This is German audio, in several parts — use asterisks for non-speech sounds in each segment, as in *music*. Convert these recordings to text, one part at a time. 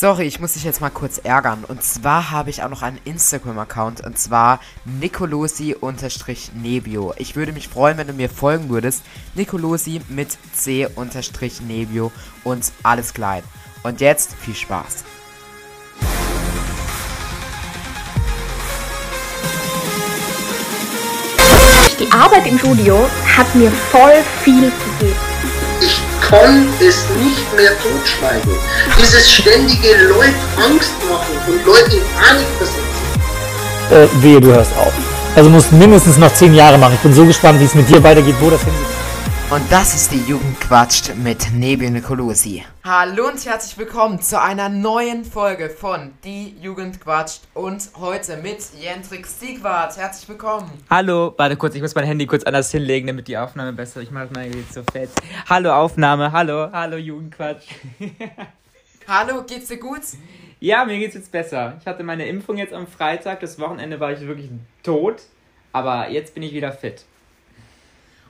Sorry, ich muss dich jetzt mal kurz ärgern. Und zwar habe ich auch noch einen Instagram-Account. Und zwar nicolosi-nebio. Ich würde mich freuen, wenn du mir folgen würdest. Nicolosi mit C-nebio und alles klein. Und jetzt viel Spaß. Die Arbeit im Studio hat mir voll viel gegeben. Kann es nicht mehr totschweigen. Dieses ständige Leute Angst machen und Leute in Panik versetzen. Äh, wehe, du hörst auf. Also musst mindestens noch zehn Jahre machen. Ich bin so gespannt, wie es mit dir weitergeht, wo das hingeht. Und das ist die Jugend quatscht mit Nebio Nicolosi. Hallo und herzlich willkommen zu einer neuen Folge von Die Jugend quatscht und heute mit Jendrik Siegwart. Herzlich willkommen. Hallo, warte kurz, ich muss mein Handy kurz anders hinlegen, damit die Aufnahme besser. Ich mache mal jetzt so fett. Hallo Aufnahme, hallo, hallo Jugendquatsch. *laughs* Hallo, geht's dir gut? ja, mir geht's jetzt besser. Ich hatte meine Impfung jetzt am Freitag, das Wochenende war ich wirklich tot, aber jetzt bin ich wieder fit.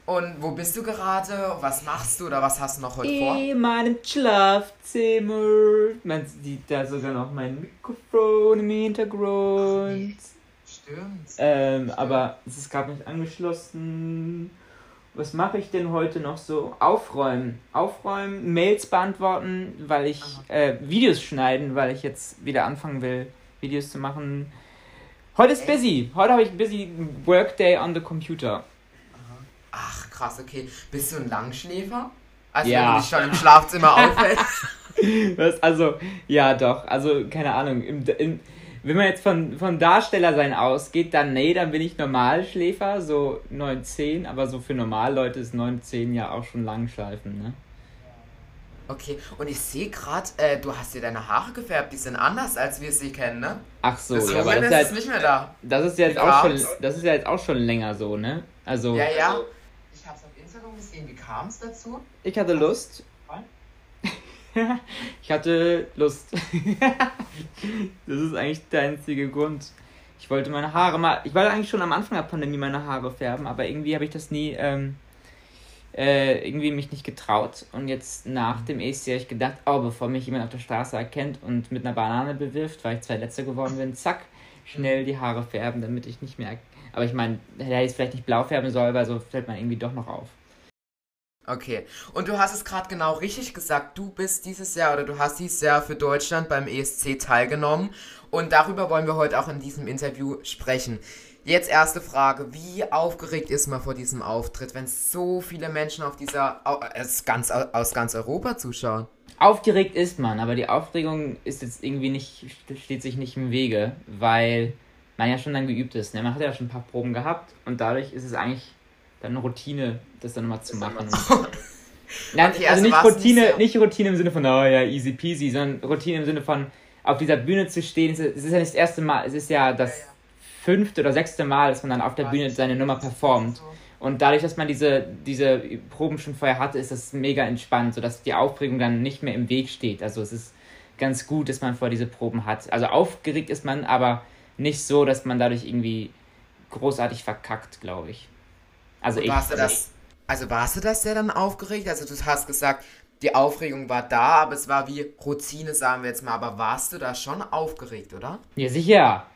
Und wo bist du gerade? Was machst du oder was hast du noch heute vor? In meinem Schlafzimmer. Man sieht da sogar noch mein Mikrofon im Hintergrund. Stimmt. Ähm, aber es ist gerade nicht angeschlossen. Was mache ich denn heute noch so? Aufräumen. Aufräumen, Mails beantworten, weil ich äh, Videos schneiden, weil ich jetzt wieder anfangen will, Videos zu machen. Heute ist busy. Heute habe ich busy Workday on the computer. Krass, okay. Bist du ein Langschläfer? Also Ja. wenn du dich schon im Schlafzimmer aufhältst? *laughs* *laughs* Was, also, ja, doch. Also, keine Ahnung. Im, im, wenn man jetzt von, von Darsteller sein ausgeht, dann nee, dann bin ich Normalschläfer, so 9, 10, aber so für Normalleute ist 9, 10 ja auch schon Langschleifen, ne? Okay, und ich sehe gerade, äh, du hast dir deine Haare gefärbt, die sind anders, als wir sie kennen, ne? Ach so, das ja, aber das ist jetzt, nicht mehr da. das ist jetzt auch schon, das ist ja jetzt auch schon länger so, ne? Also, Ja, ja. Ich hab's auf Instagram gesehen, wie kam es dazu? ich hatte Lust. *laughs* ich hatte Lust. *laughs* das ist eigentlich der einzige Grund. Ich wollte meine Haare mal. Ich wollte eigentlich schon am Anfang der Pandemie meine Haare färben, aber irgendwie habe ich das nie. Ähm, äh, irgendwie mich nicht getraut. Und jetzt nach dem ESC habe ich gedacht, oh, bevor mich jemand auf der Straße erkennt und mit einer Banane bewirft, weil ich zwei Letzte geworden bin, zack, schnell die Haare färben, damit ich nicht mehr. Aber ich meine, hätte ich es vielleicht nicht blau färben soll, weil so fällt man irgendwie doch noch auf. Okay, und du hast es gerade genau richtig gesagt. Du bist dieses Jahr oder du hast dieses Jahr für Deutschland beim ESC teilgenommen. Und darüber wollen wir heute auch in diesem Interview sprechen. Jetzt erste Frage. Wie aufgeregt ist man vor diesem Auftritt, wenn so viele Menschen auf dieser, au- aus ganz, aus ganz Europa zuschauen? Aufgeregt ist man, aber die Aufregung ist jetzt irgendwie nicht, steht sich nicht im Wege, weil man ja schon dann geübt ist. Ne? Man hat ja schon ein paar Proben gehabt und dadurch ist es eigentlich dann eine Routine, das dann nochmal zu machen. *laughs* Nein, Okay, also, also nicht nicht Routine, sehr- nicht Routine im Sinne von, oh ja, easy peasy, sondern Routine im Sinne von, auf dieser Bühne zu stehen. Es ist ja nicht das erste Mal, es ist ja das fünfte oder sechste Mal, dass man dann auf der Bühne seine Nummer performt. Und dadurch, dass man diese, diese Proben schon vorher hatte, ist das mega entspannt, sodass die Aufregung dann nicht mehr im Weg steht. Also es ist ganz gut, dass man vor diese Proben hat. Also aufgeregt ist man, aber nicht so, dass man dadurch irgendwie großartig verkackt, glaube ich. Also ich. warst du das, also warst du das sehr dann aufgeregt? Also du hast gesagt, die Aufregung war da, aber es war wie Routine, sagen wir jetzt mal. Aber warst du da schon aufgeregt, oder? Ja, sicher.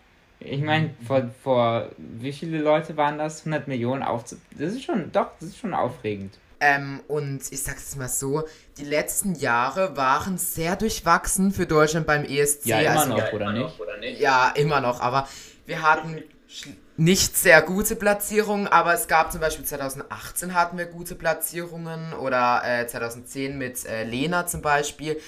Ich meine, vor, vor wie viele Leute waren das? 100 Millionen aufzu... Das ist schon, doch, das ist schon aufregend. Ähm, und ich sag's jetzt mal so, die letzten Jahre waren sehr durchwachsen für Deutschland beim ESC. Ja, immer also, noch, oder nicht? Ja, immer noch, aber wir hatten nicht sehr gute Platzierungen, aber es gab zum Beispiel 2018 hatten wir gute Platzierungen oder äh, 2010 mit äh, Lena zum Beispiel.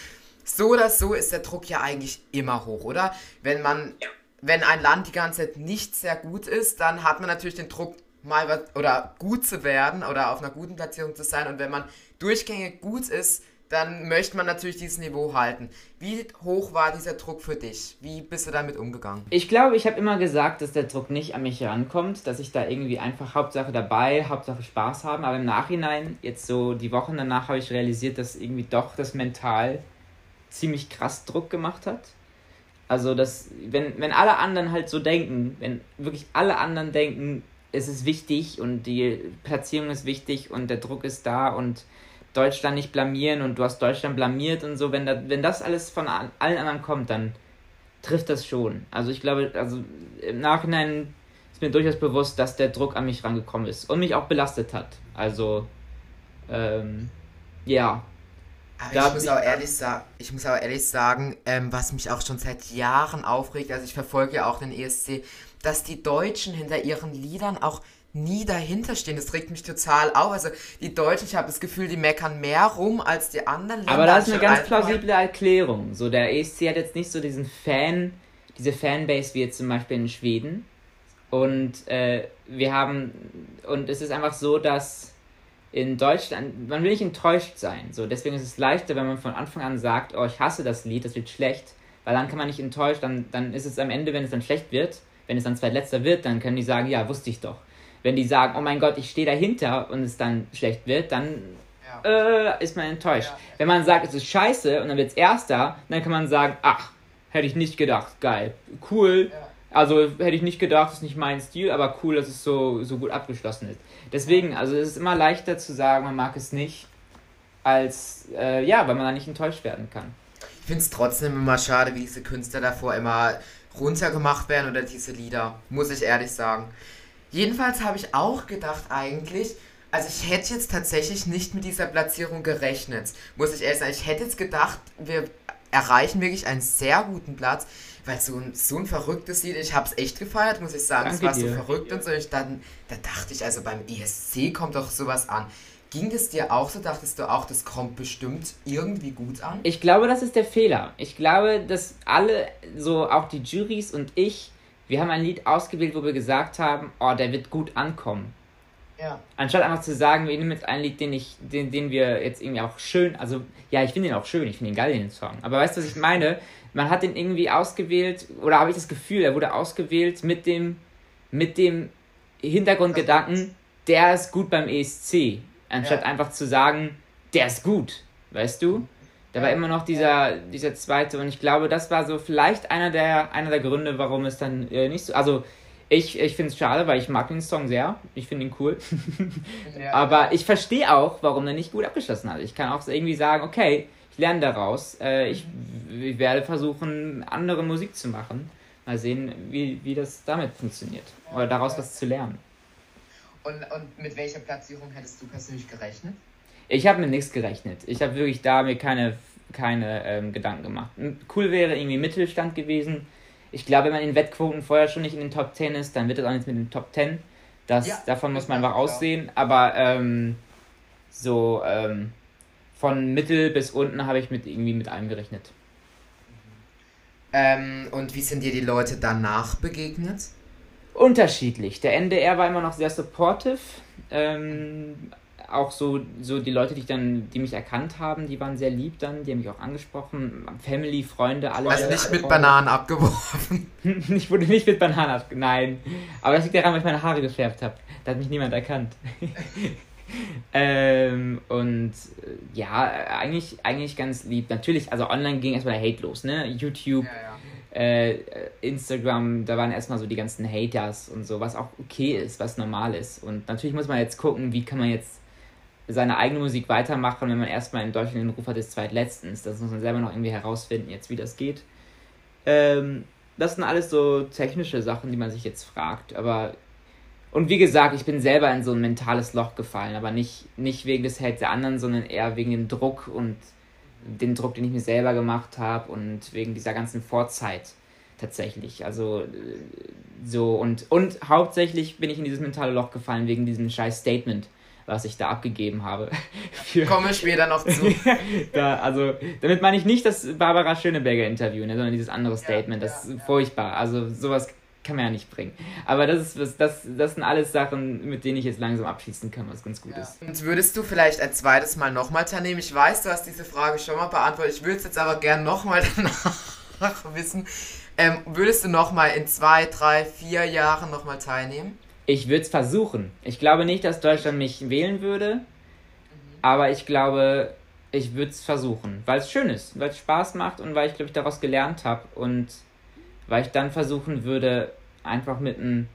So oder so ist der Druck ja eigentlich immer hoch, oder? Wenn man, wenn ein Land die ganze Zeit nicht sehr gut ist, dann hat man natürlich den Druck, mal was oder gut zu werden oder auf einer guten Platzierung zu sein. Und wenn man durchgängig gut ist, dann möchte man natürlich dieses Niveau halten. Wie hoch war dieser Druck für dich? Wie bist du damit umgegangen? Ich glaube, ich habe immer gesagt, dass der Druck nicht an mich herankommt, dass ich da irgendwie einfach Hauptsache dabei, Hauptsache Spaß haben. Aber im Nachhinein, jetzt so die Wochen danach, habe ich realisiert, dass irgendwie doch das mental ziemlich krass Druck gemacht hat. Also, dass, wenn, wenn alle anderen halt so denken, wenn wirklich alle anderen denken, es ist wichtig und die Platzierung ist wichtig und der Druck ist da und Deutschland nicht blamieren und du hast Deutschland blamiert und so, wenn, da, wenn das alles von allen anderen kommt, dann trifft das schon. Also ich glaube, also im Nachhinein ist mir durchaus bewusst, dass der Druck an mich rangekommen ist und mich auch belastet hat. Also, ähm, ja. Aber Da ich muss, auch ehrlich sa- ich muss auch ehrlich sagen, ähm, was mich auch schon seit Jahren aufregt, also ich verfolge ja auch den ESC, dass die Deutschen hinter ihren Liedern auch nie dahinter stehen. Das regt mich total auf. Also die Deutschen, ich habe das Gefühl, die meckern mehr rum als die anderen Länder. Aber da ist eine ganz plausible Erklärung. So, der ESC hat jetzt nicht so diesen Fan, diese Fanbase wie jetzt zum Beispiel in Schweden. Und äh, wir haben, und es ist einfach so, dass in Deutschland, man will nicht enttäuscht sein. So, deswegen ist es leichter, wenn man von Anfang an sagt, oh, ich hasse das Lied, das wird schlecht, weil dann kann man nicht enttäuscht, dann, dann ist es am Ende, wenn es dann schlecht wird, wenn es dann zweitletzter wird, dann können die sagen, ja, wusste ich doch. Wenn die sagen, oh mein Gott, ich stehe dahinter und es dann schlecht wird, dann äh, ist man enttäuscht. Wenn man sagt, es ist scheiße und dann wird es erster, dann kann man sagen, ach, hätte ich nicht gedacht, geil, cool. Also hätte ich nicht gedacht, ist nicht mein Stil, aber cool, dass es so, so gut abgeschlossen ist. Deswegen, also es ist immer leichter zu sagen, man mag es nicht, als, äh, ja, weil man da nicht enttäuscht werden kann. Ich finde es trotzdem immer schade, wie diese Künstler davor immer runtergemacht werden oder diese Lieder, muss ich ehrlich sagen. Jedenfalls habe ich auch gedacht eigentlich, also ich hätte jetzt tatsächlich nicht mit dieser Platzierung gerechnet, muss ich ehrlich sagen. Ich hätte jetzt gedacht, wir erreichen wirklich einen sehr guten Platz, weil so ein, so ein verrücktes Lied, ich habe es echt gefeiert, muss ich sagen. Es war so dir. verrückt und so. Ich dann, da dachte ich, also beim ESC kommt doch sowas an. Ging es dir auch so? Dachtest du auch, das kommt bestimmt irgendwie gut an? Ich glaube, das ist der Fehler. Ich glaube, dass alle, so auch die Juries und ich, wir haben ein Lied ausgewählt, wo wir gesagt haben, oh, der wird gut ankommen. Ja. Anstatt einfach zu sagen, wir nehmen jetzt ein Lied, den ich, den, den wir jetzt irgendwie auch schön, also ja, ich finde den auch schön, ich finde ihn geil, den Song. Aber weißt du, was ich meine? Man hat den irgendwie ausgewählt, oder habe ich das Gefühl, er wurde ausgewählt mit dem, mit dem Hintergrundgedanken, der ist gut beim ESC. Anstatt Ja. einfach zu sagen, der ist gut. Weißt du? Da war immer noch dieser, dieser zweite und ich glaube, das war so vielleicht einer der, einer der Gründe, warum es dann äh, nicht so. Also, ich, ich finde es schade, weil ich mag den Song sehr. Ich finde ihn cool. *laughs* Aber ich verstehe auch, warum er nicht gut abgeschlossen hat. Ich kann auch irgendwie sagen, okay, ich lerne daraus. Äh, ich, ich werde versuchen, andere Musik zu machen. Mal sehen, wie, wie das damit funktioniert. Oder daraus was zu lernen. Und, und mit welcher Platzierung hättest du persönlich gerechnet? Ich habe mit nichts gerechnet. Ich habe wirklich da mir keine, keine ähm, Gedanken gemacht. Cool wäre irgendwie Mittelstand gewesen. Ich glaube, wenn man in Wettquoten vorher schon nicht in den Top 10 ist, dann wird es auch nichts mit den Top 10. Das, Ja, davon muss man einfach aussehen. Aber ähm, so ähm, von Mittel bis unten habe ich mit irgendwie mit allem gerechnet. Ähm, und wie sind dir die Leute danach begegnet? Unterschiedlich. Der NDR war immer noch sehr supportive. Ähm, auch so, so die Leute, die ich dann, die mich erkannt haben, die waren sehr lieb dann, die haben mich auch angesprochen. Family, Freunde, alle. Also alle nicht mit. Bananen abgeworfen. *laughs* ich wurde nicht mit Bananen ab. Nein. Aber das liegt daran, weil ich meine Haare gefärbt habe. Da hat mich niemand erkannt. *laughs* ähm, und äh, ja, eigentlich, eigentlich ganz lieb. Natürlich, also online ging erstmal der Hate los, ne? YouTube, äh, Instagram, da waren erstmal so die ganzen Haters und so, was auch okay ist, was normal ist. Und natürlich muss man jetzt gucken, wie kann man jetzt seine eigene Musik weitermachen, wenn man erstmal in Deutschland den Ruf hat des Zweitletztens. Das muss man selber noch irgendwie herausfinden, jetzt wie das geht. Ähm, das sind alles so technische Sachen, die man sich jetzt fragt. Aber und wie gesagt, ich bin selber in so ein mentales Loch gefallen, aber nicht, nicht wegen des Hates der anderen, sondern eher wegen dem Druck und den Druck, den ich mir selber gemacht habe und wegen dieser ganzen Vorzeit tatsächlich. Also äh, so und und hauptsächlich bin ich in dieses mentale Loch gefallen wegen diesem scheiß Statement, was ich da abgegeben habe. *laughs* Für, Komme später noch zu. *laughs* da, also, damit meine ich nicht das Barbara Schöneberger Interview, ne, sondern dieses andere Statement. Das ist furchtbar. Also, sowas kann man ja nicht bringen. Aber das ist das, das sind alles Sachen, mit denen ich jetzt langsam abschließen kann, was ganz gut ist. Und würdest du vielleicht ein zweites Mal nochmal teilnehmen? Ich weiß, du hast diese Frage schon mal beantwortet. Ich würde es jetzt aber gern nochmal *laughs* danach wissen. Ähm, würdest du nochmal in zwei, drei, vier Jahren nochmal teilnehmen? Ich würde es versuchen. Ich glaube nicht, dass Deutschland mich wählen würde, aber ich glaube, ich würde es versuchen, weil es schön ist, weil es Spaß macht und weil ich, glaube ich, daraus gelernt habe und weil ich dann versuchen würde, einfach mit einem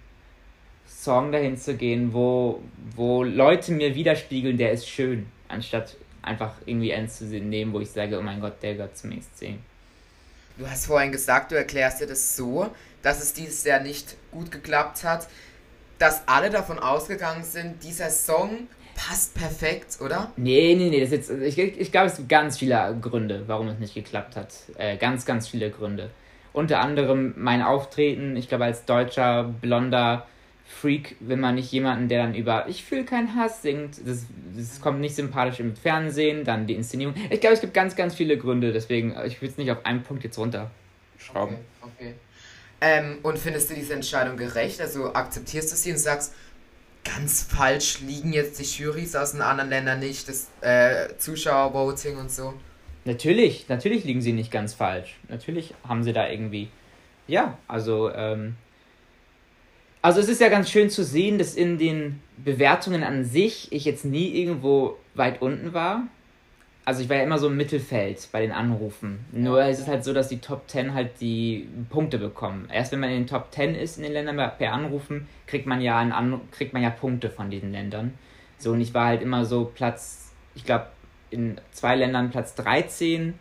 Song dahin zu gehen, wo, wo Leute mir widerspiegeln, der ist schön, anstatt einfach irgendwie ernst zu nehmen, wo ich sage, oh mein Gott, der gehört zum ESC. Du hast vorhin gesagt, du erklärst dir das so, dass es dieses Jahr nicht gut geklappt hat, dass alle davon ausgegangen sind, dieser Song passt perfekt, oder? Nee, nee, nee, das jetzt, ich, ich glaube, es gibt ganz viele Gründe, warum es nicht geklappt hat. Äh, ganz, ganz viele Gründe. Unter anderem mein Auftreten, ich glaube, als deutscher, blonder Freak will man nicht jemanden, der dann über Ich fühle keinen Hass singt. Das, das kommt nicht sympathisch im Fernsehen, dann die Inszenierung. Ich glaube, es gibt ganz, ganz viele Gründe, deswegen, ich will es nicht auf einen Punkt jetzt runterschrauben. Okay, okay. Ähm, und findest du diese Entscheidung gerecht? Also akzeptierst du sie und sagst, ganz falsch liegen jetzt die Jurys aus den anderen Ländern nicht, das äh, Zuschauervoting und so? Natürlich, natürlich liegen sie nicht ganz falsch. Natürlich haben sie da irgendwie. Ja, also, ähm, also es ist ja ganz schön zu sehen, dass in den Bewertungen an sich ich jetzt nie irgendwo weit unten war. Also ich war ja immer so im Mittelfeld bei den Anrufen. Nur ist es halt so, dass die Top 10 halt die Punkte bekommen. Erst wenn man in den Top 10 ist in den Ländern per Anrufen, kriegt man ja An kriegt man ja Punkte von diesen Ländern. So und ich war halt immer so Platz, ich glaube in zwei Ländern Platz 13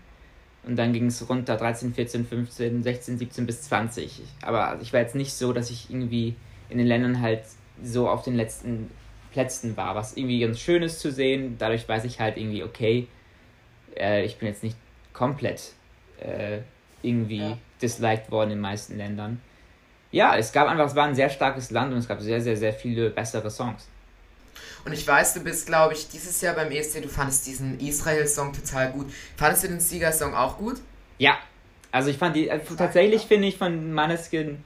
und dann ging es runter 13, 14, 15, 16, 17 bis 20. Aber ich war jetzt nicht so, dass ich irgendwie in den Ländern halt so auf den letzten Plätzen war, was irgendwie ganz schön ist zu sehen. Dadurch weiß ich halt irgendwie, okay, äh, ich bin jetzt nicht komplett äh, irgendwie ja. disliked worden in den meisten Ländern. Ja, es gab einfach, es war ein sehr starkes Land und es gab sehr, sehr, sehr viele bessere Songs. Und ich weiß, du bist, glaube ich, dieses Jahr beim ESC, du fandest diesen Israel-Song total gut. Fandest du den Sieger-Song auch gut? Ja, also ich fand die, also tatsächlich finde ich von Maneskin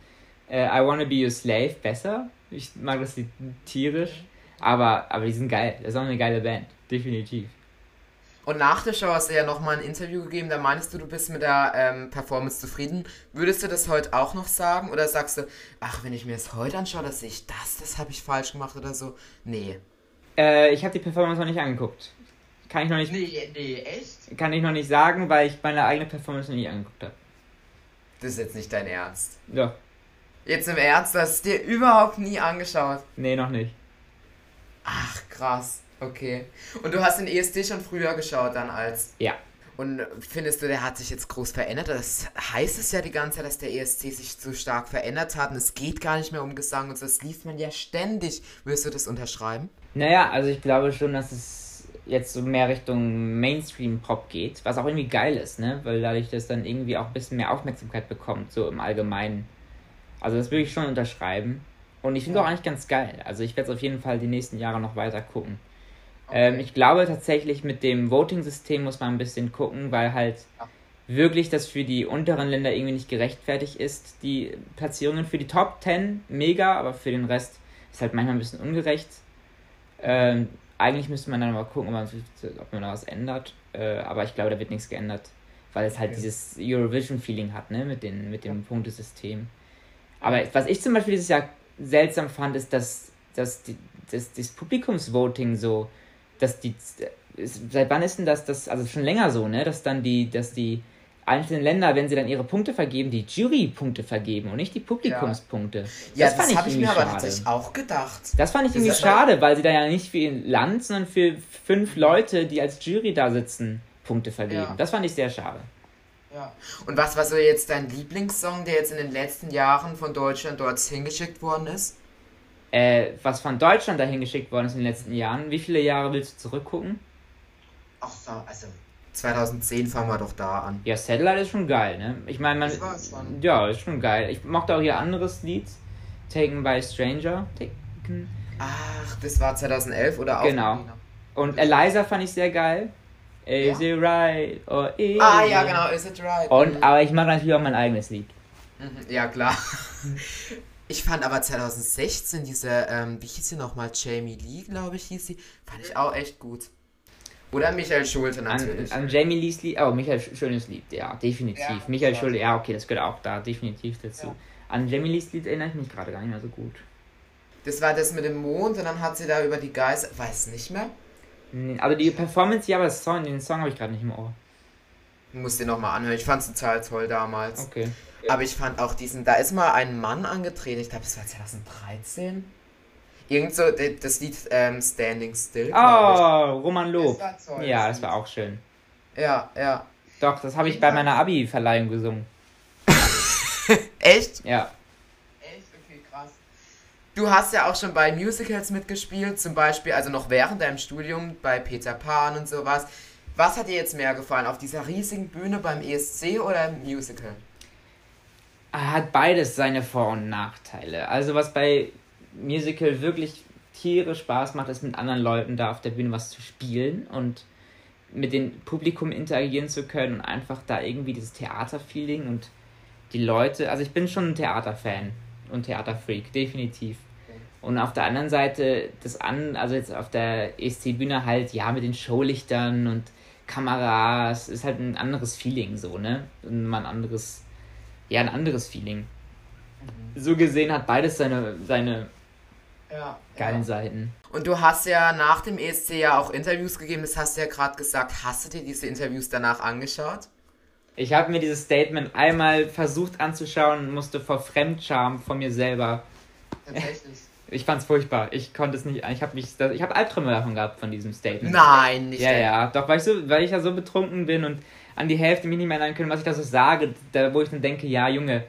äh, I Wanna Be Your Slave besser. Ich mag das tierisch. Aber, aber die sind geil. Das ist auch eine geile Band. Definitiv. Und nach der Show hast du ja nochmal ein Interview gegeben, da meinst du, du bist mit der ähm, Performance zufrieden. Würdest du das heute auch noch sagen? Oder sagst du, ach, wenn ich mir das heute anschaue, dass ich das, das habe ich falsch gemacht oder so? Nee. Äh, ich habe die Performance noch nicht angeguckt. Kann ich noch nicht. Nee, nee, echt? Kann ich noch nicht sagen, weil ich meine eigene Performance noch nie angeguckt habe. Das ist jetzt nicht dein Ernst. Ja. Jetzt im Ernst, du hast es dir überhaupt nie angeschaut? Nee, noch nicht. Ach, krass. Okay. Und du hast den ESD schon früher geschaut dann als. Ja. Und findest du, der hat sich jetzt groß verändert? Das heißt es ja die ganze Zeit, dass der ESC sich so stark verändert hat und es geht gar nicht mehr um Gesang und so. Das liest man ja ständig. Würdest du das unterschreiben? Naja, also ich glaube schon, dass es jetzt so mehr Richtung Mainstream-Pop geht, was auch irgendwie geil ist, ne? Weil dadurch das dann irgendwie auch ein bisschen mehr Aufmerksamkeit bekommt, so im Allgemeinen. Also das würde ich schon unterschreiben. Und ich finde ja. auch eigentlich ganz geil. Also ich werde es auf jeden Fall die nächsten Jahre noch weiter gucken. Okay. Ähm, ich glaube tatsächlich mit dem Voting-System muss man ein bisschen gucken, weil halt ja. wirklich das für die unteren Länder irgendwie nicht gerechtfertigt ist. Die Platzierungen für die Top 10 mega, aber für den Rest ist halt manchmal ein bisschen ungerecht. Ähm, eigentlich müsste man dann mal gucken, ob man, ob man da was ändert. Äh, aber ich glaube, da wird nichts geändert, weil es halt okay. dieses Eurovision-Feeling hat, ne, mit, den, mit dem ja. Punktesystem. Aber was ich zum Beispiel dieses Jahr seltsam fand, ist, dass, dass, die, dass das Publikumsvoting so, dass die, seit wann ist denn das, das, also schon länger so, ne, dass dann die, dass die einzelnen Länder, wenn sie dann ihre Punkte vergeben, die Jurypunkte vergeben und nicht die Publikumspunkte. Ja, das, das habe ich mir schade. aber tatsächlich auch gedacht. Das fand ich irgendwie schade, weil sie da ja nicht für ihr Land, sondern für fünf Leute, die als Jury da sitzen, Punkte vergeben. Ja. Das fand ich sehr schade. Ja. Und was war so jetzt dein Lieblingssong, der jetzt in den letzten Jahren von Deutschland dort hingeschickt worden ist? Äh, was von Deutschland dahin geschickt worden ist in den letzten Jahren. Wie viele Jahre willst du zurückgucken? Ach so, also 2010 fangen wir doch da an. Ja, Satellite ist schon geil, ne? Ich meine, man. Ja, ist schon geil. Ich mochte auch ihr anderes Lied, Taken by Stranger. Taken. Ach, das war 2011 oder auch? Genau. Und Eliza fand ich sehr geil. Is ja? it right or is Ah ja, genau, is it right. Und, mhm. aber ich mache natürlich auch mein eigenes Lied. Mhm, ja, klar. *laughs* Ich fand aber 2016 diese, ähm, wie hieß sie nochmal? Jamie Lee, glaube ich, hieß sie. Fand ich auch echt gut. Oder Michael Schulte natürlich. An, an Jamie Lees Lied, oh, Michael schönes Lied, ja, definitiv. Ja, Michael Schulte, ja, okay, das gehört auch da definitiv dazu. Ja. An Jamie Lees Lied erinnere ich mich gerade gar nicht mehr so gut. Das war das mit dem Mond und dann hat sie da über die Geister, weiß nicht mehr. Also die Performance, ja, aber Song, den Song habe ich gerade nicht im Ohr. Muss den nochmal anhören. Ich fand es total toll damals. Okay. Aber ich fand auch diesen, da ist mal ein Mann angetreten, ich glaube, es war 2013. Irgend so, das Lied ähm, Standing Still. Oh, Roman Lob. Das war toll, Ja, das das war auch schön. Ja, ja. Doch, das habe ich bei meiner Abi-Verleihung gesungen. *laughs* Echt? Ja. Echt? Okay, krass. Du hast ja auch schon bei Musicals mitgespielt, zum Beispiel, also noch während deinem Studium bei Peter Pan und sowas. Was hat dir jetzt mehr gefallen, auf dieser riesigen Bühne beim ESC oder im Musical? Hat beides seine Vor- und Nachteile. Also was bei Musical wirklich tierisch Spaß macht, ist mit anderen Leuten da auf der Bühne was zu spielen und mit dem Publikum interagieren zu können und einfach da irgendwie dieses Theaterfeeling und die Leute, also ich bin schon ein Theaterfan und Theaterfreak, definitiv. Und auf der anderen Seite, das an, also jetzt auf der ESC-Bühne halt, ja, mit den Showlichtern und Kameras, ist halt ein anderes Feeling so, ne? Und mal ein anderes, ja, ein anderes Feeling. So gesehen hat beides seine, seine Ja. geilen Seiten. Und du hast ja nach dem ESC ja auch Interviews gegeben, das hast du ja gerade gesagt. Hast du dir diese Interviews danach angeschaut? Ich habe mir dieses Statement einmal versucht anzuschauen und musste vor Fremdscham von mir selber. Tatsächlich. *laughs* Ich fand's furchtbar. Ich konnte es nicht. Ich habe mich, ich habe Albträume davon gehabt von diesem Statement. Nein, nicht Ja, dein- ja, doch, weil ich, so, weil ich ja so betrunken bin und an die Hälfte mich nicht mehr erinnern können, was ich da so sage, da, wo ich dann denke, ja, Junge,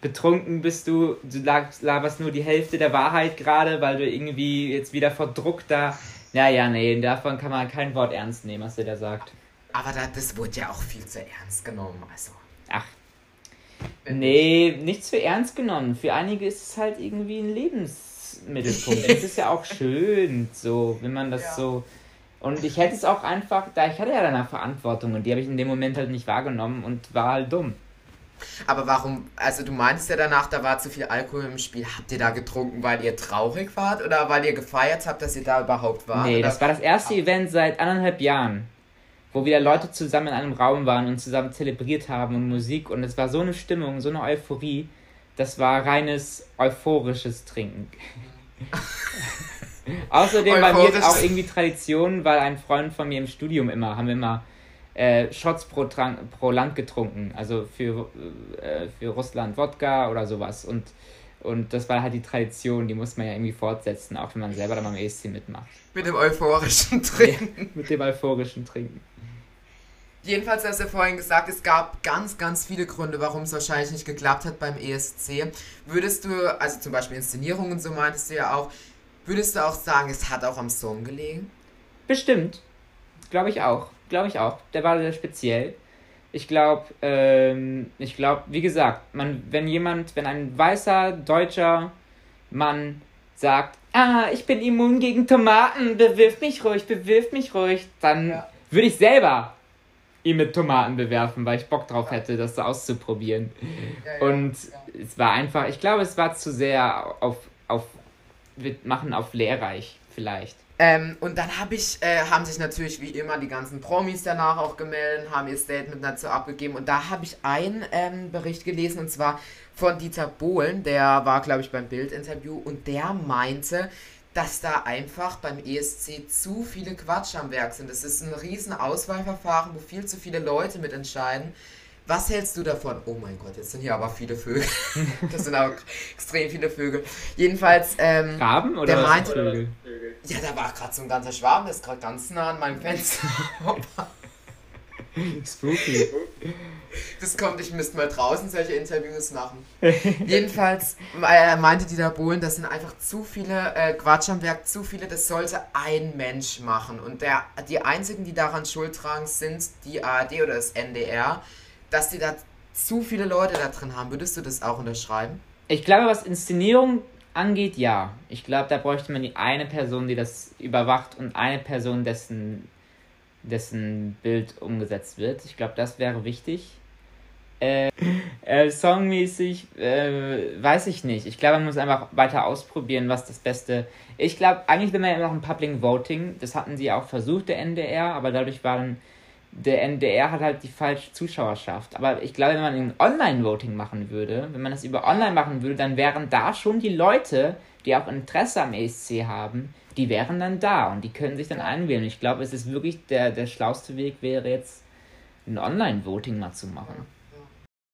betrunken bist du, du laberst nur die Hälfte der Wahrheit gerade, weil du irgendwie jetzt wieder vor Druck da. Ja, ja, nee, davon kann man kein Wort ernst nehmen, was der da sagt. Aber da, das wurde ja auch viel zu ernst genommen. Also. Ach. Nee, nicht zu ernst genommen. Für einige ist es halt irgendwie ein Lebensmittelpunkt. *laughs* es ist ja auch schön, so, wenn man das Ja. so. Und ich hätte es auch einfach, da ich hatte ja danach Verantwortung und die habe ich in dem Moment halt nicht wahrgenommen und war halt dumm. Aber warum, also du meintest ja danach, da war zu viel Alkohol im Spiel. Habt ihr da getrunken, weil ihr traurig wart oder weil ihr gefeiert habt, dass ihr da überhaupt wart? Nee, oder? das war das erste Event seit anderthalb Jahren, wo wieder Leute zusammen in einem Raum waren und zusammen zelebriert haben und Musik und es war so eine Stimmung, so eine Euphorie. Das war reines euphorisches Trinken. *laughs* *laughs* Außerdem bei mir ist auch irgendwie Tradition, weil ein Freund von mir im Studium immer, haben wir immer äh, Shots pro, Trank, pro Land getrunken. Also für, äh, für Russland Wodka oder sowas. Und, und das war halt die Tradition, die muss man ja irgendwie fortsetzen, auch wenn man selber dann beim ESC mitmacht. Mit dem euphorischen Trinken. Mit dem euphorischen Trinken. Jedenfalls hast du ja vorhin gesagt, es gab ganz, ganz viele Gründe, warum es wahrscheinlich nicht geklappt hat beim ESC. Würdest du, also zum Beispiel Inszenierungen, so meintest du ja auch, würdest du auch sagen, es hat auch am Song gelegen? Bestimmt. Glaube ich auch. Glaube ich auch. Der war sehr speziell. Ich glaube, ähm, ich glaube, wie gesagt, man, wenn jemand, wenn ein weißer deutscher Mann sagt, ah, ich bin immun gegen Tomaten, bewirf mich ruhig, bewirf mich ruhig, dann Ja. würde ich selber ihn mit Tomaten bewerfen, weil ich Bock drauf hätte, das so auszuprobieren. Und es war einfach, ich glaube, es war zu sehr auf, auf, wir machen auf lehrreich vielleicht. Ähm, und dann hab ich, äh, haben sich natürlich wie immer die ganzen Promis danach auch gemeldet, haben ihr Statement dazu abgegeben. Und da habe ich einen ähm, Bericht gelesen, und zwar von Dieter Bohlen, der war, glaube ich, beim Bild-Interview, und der meinte, dass da einfach beim ESC zu viele Quatsch am Werk sind. Das ist ein riesen Auswahlverfahren, wo viel zu viele Leute mitentscheiden. Was hältst du davon? Oh mein Gott, jetzt sind hier aber viele Vögel. *laughs* das sind aber extrem viele Vögel. Jedenfalls, ähm, Raben oder Der meinte- Vögel? ja, da war gerade so ein ganzer Schwarm, der ist gerade ganz nah an meinem Fenster. *laughs* Spooky. das kommt, ich müsste mal draußen solche Interviews machen. *laughs* Jedenfalls äh, meinte Dieter Bohlen, das sind einfach zu viele äh, Quatsch am Werk, zu viele, das sollte ein Mensch machen. Und der, die einzigen, die daran Schuld tragen, sind die ARD oder das NDR, dass die da zu viele Leute da drin haben. Würdest du das auch unterschreiben? Ich glaube, was Inszenierung angeht, ja. Ich glaube, da bräuchte man die eine Person, die das überwacht und eine Person, dessen, dessen Bild umgesetzt wird. Ich glaube, das wäre wichtig. Äh, äh, songmäßig äh, weiß ich nicht. Ich glaube, man muss einfach weiter ausprobieren, was das Beste. Ich glaube, eigentlich will man ja immer noch ein Public Voting. Das hatten sie auch versucht, der NDR, aber dadurch waren der NDR hat halt die falsche Zuschauerschaft. Aber ich glaube, wenn man ein Online-Voting machen würde, wenn man das über Online machen würde, dann wären da schon die Leute, die auch Interesse am ESC haben, die wären dann da und die können sich dann einwählen. Ich glaube, es ist wirklich der, der schlauste Weg wäre jetzt ein Online-Voting mal zu machen.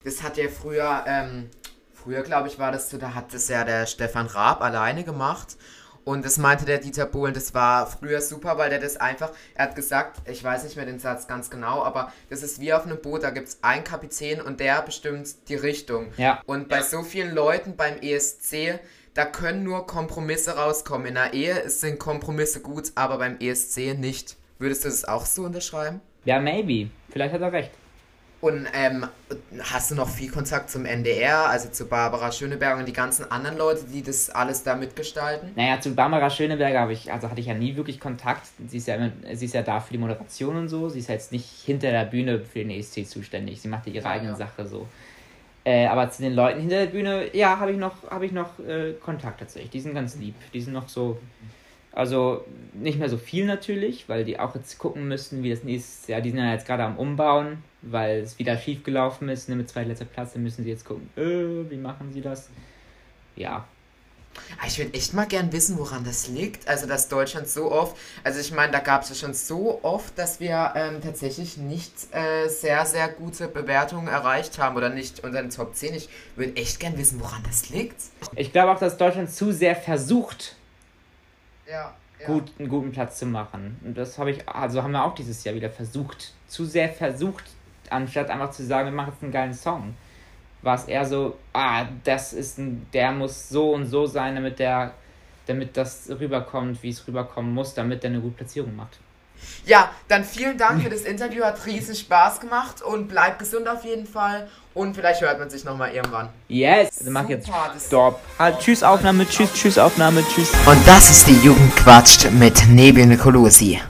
Das hat ja früher, ähm, früher glaube ich war das so, da hat das ja der Stefan Raab alleine gemacht. Und das meinte der Dieter Bohlen, das war früher super, weil der das einfach, er hat gesagt, ich weiß nicht mehr den Satz ganz genau, aber das ist wie auf einem Boot, da gibt es einen Kapitän und der bestimmt die Richtung. Ja. Und bei so vielen Leuten beim ESC, da können nur Kompromisse rauskommen. In der Ehe sind Kompromisse gut, aber beim ESC nicht. Würdest du das auch so unterschreiben? Ja, maybe. Vielleicht hat er recht. Und ähm, hast du noch viel Kontakt zum NDR, also zu Barbara Schöneberger und die ganzen anderen Leute, die das alles da mitgestalten? Naja, zu Barbara Schöneberger habe ich, also hatte ich ja nie wirklich Kontakt. Sie ist ja immer, sie ist ja da für die Moderation und so. Sie ist ja jetzt nicht hinter der Bühne für den ESC zuständig. Sie macht ja ihre Ja, eigene ja. Sache so. Äh, aber zu den Leuten hinter der Bühne, ja, habe ich noch, habe ich noch äh, Kontakt tatsächlich. Die sind ganz lieb. Die sind noch so, also nicht mehr so viel natürlich, weil die auch jetzt gucken müssen, wie das nächste Jahr, die sind ja jetzt gerade am Umbauen, weil es wieder schief gelaufen ist, ne, mit zweitletzter Platz, dann müssen sie jetzt gucken, äh, wie machen sie das? Ja, Ah, Ich würde echt mal gern wissen, woran das liegt. Also, dass Deutschland so oft, also ich meine, da gab es ja schon so oft, dass wir ähm, tatsächlich nicht äh, sehr, sehr gute Bewertungen erreicht haben oder nicht unter den Top 10. Ich würde echt gern wissen, woran das liegt. Ich glaube auch, dass Deutschland zu sehr versucht, Ja. gut, einen guten Platz zu machen. Und das habe ich, also haben wir auch dieses Jahr wieder versucht. Zu sehr versucht, anstatt einfach zu sagen, wir machen jetzt einen geilen Song. War es eher so, ah, das ist ein, der muss so und so sein, damit der, damit das rüberkommt, wie es rüberkommen muss, damit der eine gute Platzierung macht. Ja, dann vielen Dank für das Interview, hat riesen Spaß gemacht und bleib gesund auf jeden Fall. Und vielleicht hört man sich nochmal irgendwann. Yes! Also mach jetzt Stopp. Halt, tschüss Aufnahme, tschüss, tschüss Aufnahme, tschüss. Und das ist die Jugend quatscht mit Nebel Nicolosi.